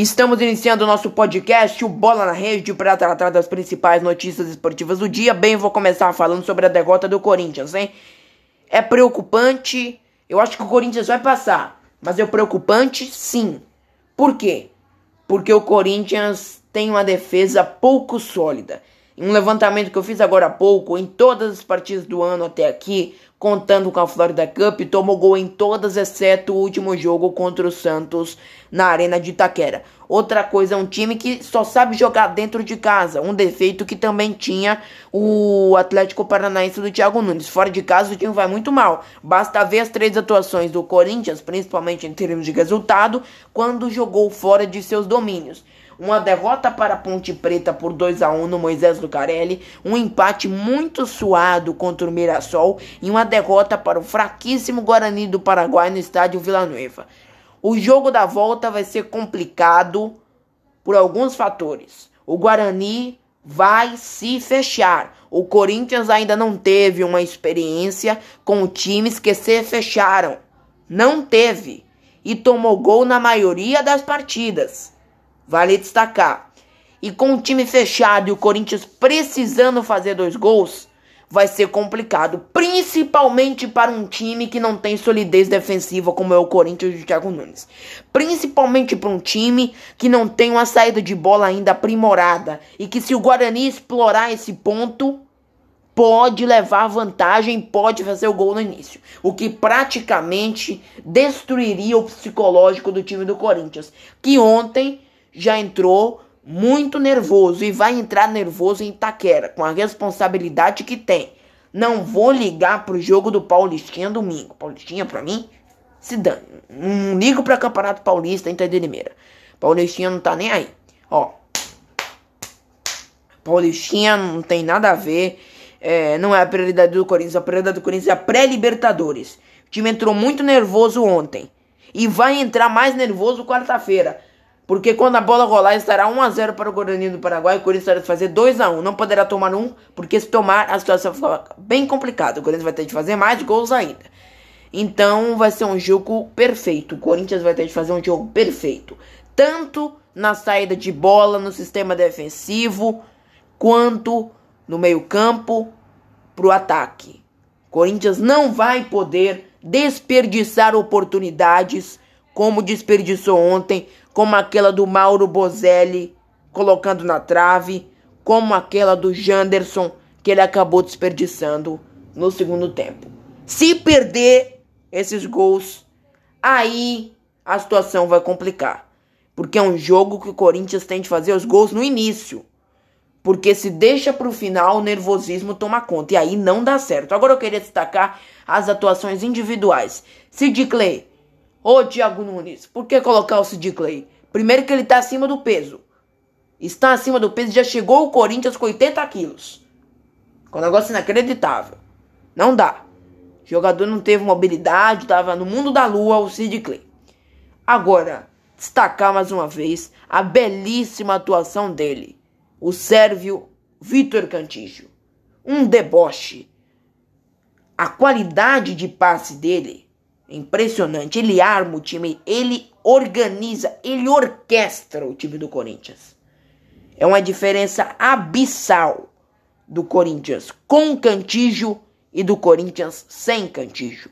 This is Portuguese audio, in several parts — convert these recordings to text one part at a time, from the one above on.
Estamos iniciando o nosso podcast, o Bola na Rede, para tratar das principais notícias esportivas do dia. Bem, vou começar falando sobre a derrota do Corinthians, hein? É preocupante, eu acho que o Corinthians vai passar, mas é preocupante sim. Por quê? Porque o Corinthians tem uma defesa pouco sólida. Um levantamento que eu fiz agora há pouco, em todas as partidas do ano até aqui, contando com a Florida Cup, tomou gol em todas, exceto o último jogo contra o Santos na Arena de Itaquera. Outra coisa, é um time que só sabe jogar dentro de casa, um defeito que também tinha o Atlético Paranaense do Thiago Nunes. Fora de casa, o time vai muito mal. Basta ver as três atuações do Corinthians, principalmente em termos de resultado, quando jogou fora de seus domínios uma derrota para a Ponte Preta por 2 a 1 no Moisés Lucarelli, um empate muito suado contra o Mirassol e uma derrota para o fraquíssimo Guarani do Paraguai no estádio Vila Nova. O jogo da volta vai ser complicado por alguns fatores. O Guarani vai se fechar. O Corinthians ainda não teve uma experiência com times que se fecharam. Não teve. E tomou gol na maioria das partidas. Vale destacar. E com o time fechado e o Corinthians precisando fazer dois gols, vai ser complicado, principalmente para um time que não tem solidez defensiva como é o Corinthians de Thiago Nunes. Principalmente para um time que não tem uma saída de bola ainda aprimorada e que se o Guarani explorar esse ponto, pode levar vantagem, pode fazer o gol no início, o que praticamente destruiria o psicológico do time do Corinthians, que ontem já entrou muito nervoso e vai entrar nervoso em Itaquera, com a responsabilidade que tem. Não vou ligar pro jogo do Paulistinha domingo. Paulistinha pra mim, se dane. Não ligo pra Campeonato Paulista em Limeira. Paulistinha não tá nem aí. Ó. Paulistinha não tem nada a ver. É, não é a prioridade do Corinthians. A prioridade do Corinthians é a pré-Libertadores. O time entrou muito nervoso ontem. E vai entrar mais nervoso quarta-feira. Porque quando a bola rolar estará 1 a 0 para o Guarani do Paraguai, o Corinthians vai fazer 2 a 1. Não poderá tomar um, porque se tomar a situação fica bem complicada. O Corinthians vai ter de fazer mais gols ainda. Então vai ser um jogo perfeito. O Corinthians vai ter de fazer um jogo perfeito, tanto na saída de bola, no sistema defensivo, quanto no meio-campo para o ataque. O Corinthians não vai poder desperdiçar oportunidades como desperdiçou ontem, como aquela do Mauro Bozelli colocando na trave, como aquela do Janderson que ele acabou desperdiçando no segundo tempo. Se perder esses gols, aí a situação vai complicar. Porque é um jogo que o Corinthians tem de fazer os gols no início. Porque se deixa para o final, o nervosismo toma conta. E aí não dá certo. Agora eu queria destacar as atuações individuais. Sid Clay Ô Thiago Nunes, por que colocar o Sid Clay? Primeiro que ele tá acima do peso. Está acima do peso, já chegou o Corinthians com 80 quilos. Com um negócio inacreditável. Não dá. O jogador não teve mobilidade, tava no mundo da lua o Sid Clay. Agora, destacar mais uma vez a belíssima atuação dele. O sérvio Vitor Cantillo. Um deboche. A qualidade de passe dele Impressionante. Ele arma o time, ele organiza, ele orquestra o time do Corinthians. É uma diferença abissal do Corinthians com Cantígio e do Corinthians sem Cantígio.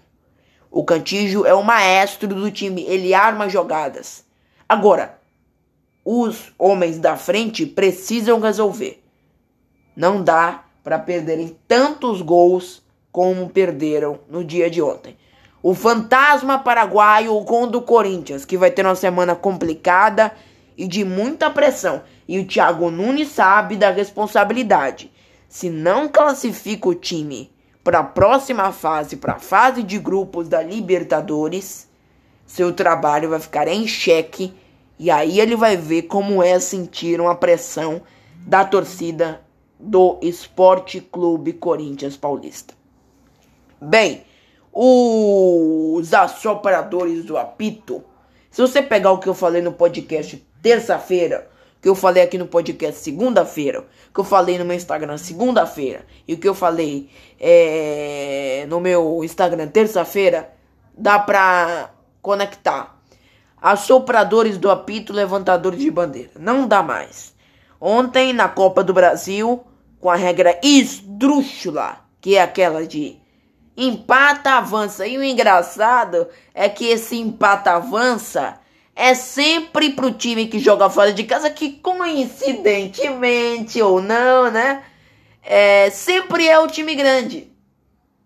O Cantígio é o maestro do time, ele arma jogadas. Agora, os homens da frente precisam resolver. Não dá para perderem tantos gols como perderam no dia de ontem o fantasma paraguaio o Corinthians, que vai ter uma semana complicada e de muita pressão. E o Thiago Nunes sabe da responsabilidade. Se não classifica o time para a próxima fase, para a fase de grupos da Libertadores, seu trabalho vai ficar em xeque e aí ele vai ver como é sentir uma pressão da torcida do Esporte Clube Corinthians Paulista. Bem, os assopradores do apito. Se você pegar o que eu falei no podcast terça-feira, que eu falei aqui no podcast segunda-feira, que eu falei no meu Instagram segunda-feira e o que eu falei é, no meu Instagram terça-feira, dá pra conectar. assopradores do apito, levantadores de bandeira. Não dá mais. Ontem, na Copa do Brasil, com a regra esdrúxula, que é aquela de empata, avança. E o engraçado é que esse empata, avança é sempre pro time que joga fora de casa, que coincidentemente ou não, né? É, sempre é o time grande.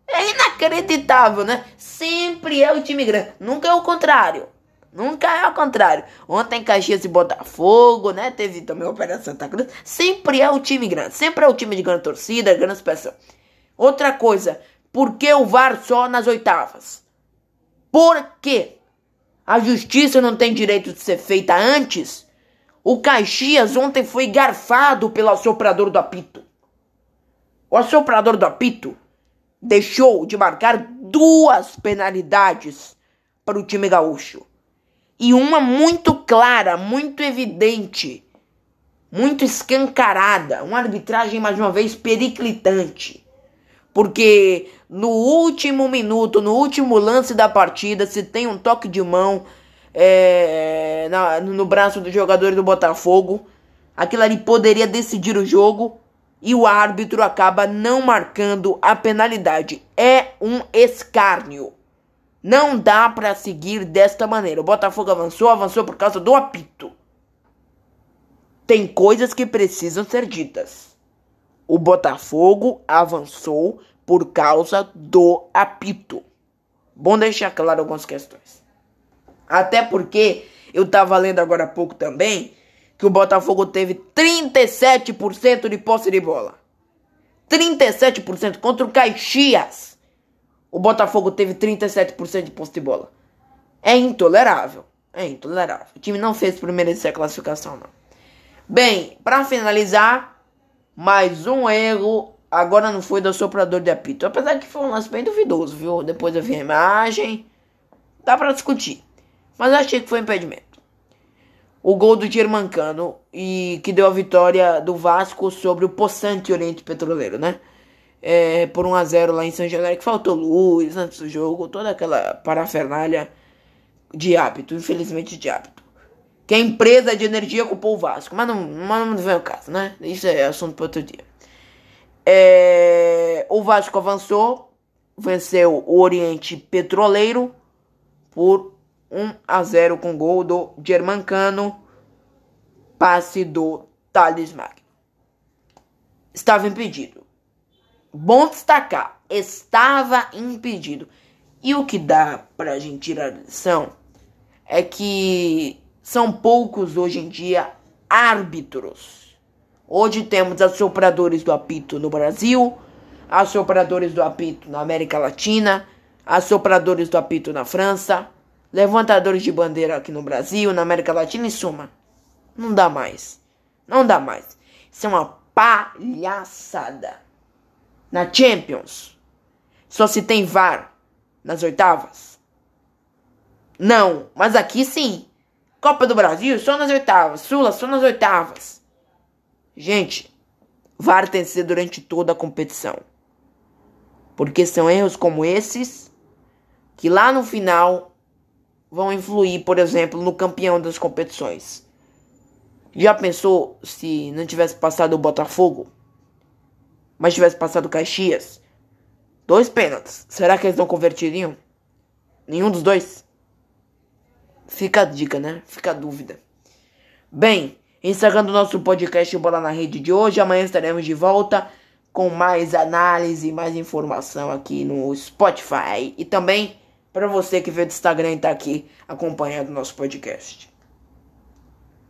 É inacreditável, né? Sempre é o time grande. Nunca é o contrário. Nunca é o contrário. Ontem Caxias e Botafogo, né? Teve também a Operação Santa Cruz. Sempre é o time grande. Sempre é o time de grande torcida, grande expressão. Outra coisa. Por que o VAR só nas oitavas? Por quê? A justiça não tem direito de ser feita antes? O Caxias ontem foi garfado pelo assoprador do apito. O assoprador do apito deixou de marcar duas penalidades para o time gaúcho. E uma muito clara, muito evidente, muito escancarada. Uma arbitragem, mais uma vez, periclitante. Porque no último minuto, no último lance da partida, se tem um toque de mão é, na, no braço do jogador do Botafogo, aquilo ali poderia decidir o jogo e o árbitro acaba não marcando a penalidade. É um escárnio. Não dá para seguir desta maneira. O Botafogo avançou, avançou por causa do apito. Tem coisas que precisam ser ditas. O Botafogo avançou por causa do apito. Bom deixar claro algumas questões. Até porque eu tava lendo agora há pouco também que o Botafogo teve 37% de posse de bola. 37% contra o Caxias. O Botafogo teve 37% de posse de bola. É intolerável. É intolerável. O time não fez por merecer a classificação, não. Bem, para finalizar, mais um erro. Agora não foi do soprador de apito. Apesar que foi um lance bem duvidoso, viu? Depois eu vi a imagem. Dá para discutir. Mas achei que foi impedimento o gol do Germancano e que deu a vitória do Vasco sobre o Poçante Oriente Petroleiro, né? É, por 1 a 0 lá em São Januário, que faltou luz antes do jogo, toda aquela parafernália de hábito, infelizmente de hábito. Que a empresa de energia culpou o Vasco, mas não, mas não vem o caso, né? Isso é assunto para outro dia. É, o Vasco avançou, venceu o Oriente Petroleiro por 1 a 0 com gol do Germancano, passe do Thales Magno. Estava impedido. Bom destacar, estava impedido. E o que dá pra gente tirar a lição é que são poucos hoje em dia árbitros. Hoje temos assopradores do apito no Brasil, assopradores do apito na América Latina, assopradores do apito na França, levantadores de bandeira aqui no Brasil, na América Latina, em suma. Não dá mais. Não dá mais. Isso é uma palhaçada. Na Champions, só se tem VAR nas oitavas? Não, mas aqui sim. Copa do Brasil só nas oitavas. Sula só nas oitavas. Gente, VAR tem que ser durante toda a competição. Porque são erros como esses que lá no final vão influir, por exemplo, no campeão das competições. Já pensou se não tivesse passado o Botafogo, mas tivesse passado o Caxias? Dois pênaltis. Será que eles não convertiriam? Nenhum dos dois? Fica a dica, né? Fica a dúvida. Bem, encerrando o nosso podcast Bola na Rede de hoje. Amanhã estaremos de volta com mais análise, mais informação aqui no Spotify. E também para você que veio do Instagram e tá aqui acompanhando nosso podcast.